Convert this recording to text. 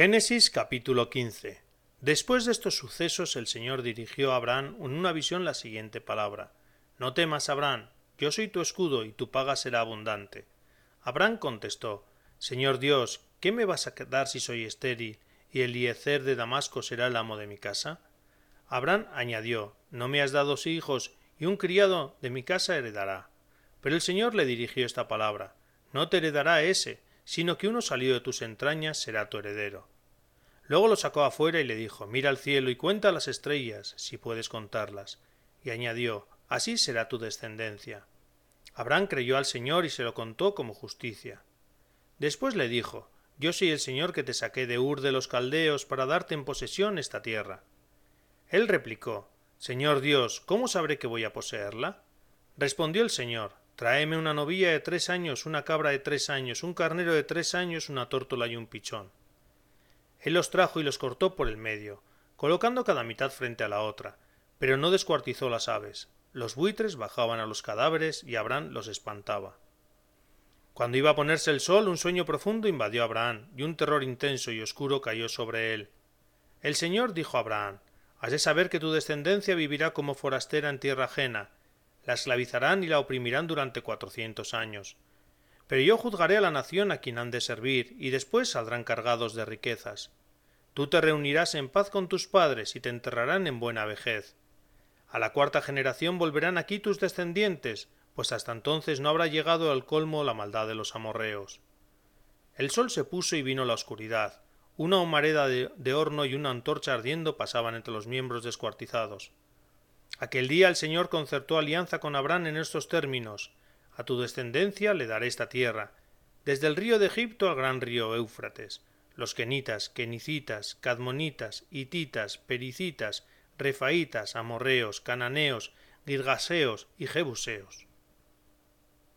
Génesis capítulo 15 Después de estos sucesos el Señor dirigió a Abraham en una visión la siguiente palabra No temas, Abraham, yo soy tu escudo y tu paga será abundante. Abraham contestó Señor Dios, ¿qué me vas a dar si soy estéril y Eliezer de Damasco será el amo de mi casa? Abraham añadió No me has dado hijos y un criado de mi casa heredará. Pero el Señor le dirigió esta palabra No te heredará ese, sino que uno salido de tus entrañas será tu heredero. Luego lo sacó afuera y le dijo Mira al cielo y cuenta las estrellas, si puedes contarlas. Y añadió Así será tu descendencia. Abraham creyó al Señor y se lo contó como justicia. Después le dijo Yo soy el Señor que te saqué de Ur de los Caldeos para darte en posesión esta tierra. Él replicó Señor Dios, ¿cómo sabré que voy a poseerla? Respondió el Señor Tráeme una novilla de tres años, una cabra de tres años, un carnero de tres años, una tórtola y un pichón. Él los trajo y los cortó por el medio, colocando cada mitad frente a la otra, pero no descuartizó las aves. Los buitres bajaban a los cadáveres y Abraham los espantaba. Cuando iba a ponerse el sol, un sueño profundo invadió a Abraham, y un terror intenso y oscuro cayó sobre él. El Señor dijo a Abraham Has de saber que tu descendencia vivirá como forastera en tierra ajena, la esclavizarán y la oprimirán durante cuatrocientos años. Pero yo juzgaré a la nación a quien han de servir, y después saldrán cargados de riquezas. Tú te reunirás en paz con tus padres y te enterrarán en buena vejez. A la cuarta generación volverán aquí tus descendientes, pues hasta entonces no habrá llegado al colmo la maldad de los amorreos. El sol se puso y vino la oscuridad. Una humareda de, de horno y una antorcha ardiendo pasaban entre los miembros descuartizados. Aquel día el Señor concertó alianza con Abraham en estos términos A tu descendencia le daré esta tierra, desde el río de Egipto al gran río Éufrates, los kenitas, kenicitas, cadmonitas, hititas, pericitas, refaitas, amorreos, cananeos, girgaseos y jebuseos.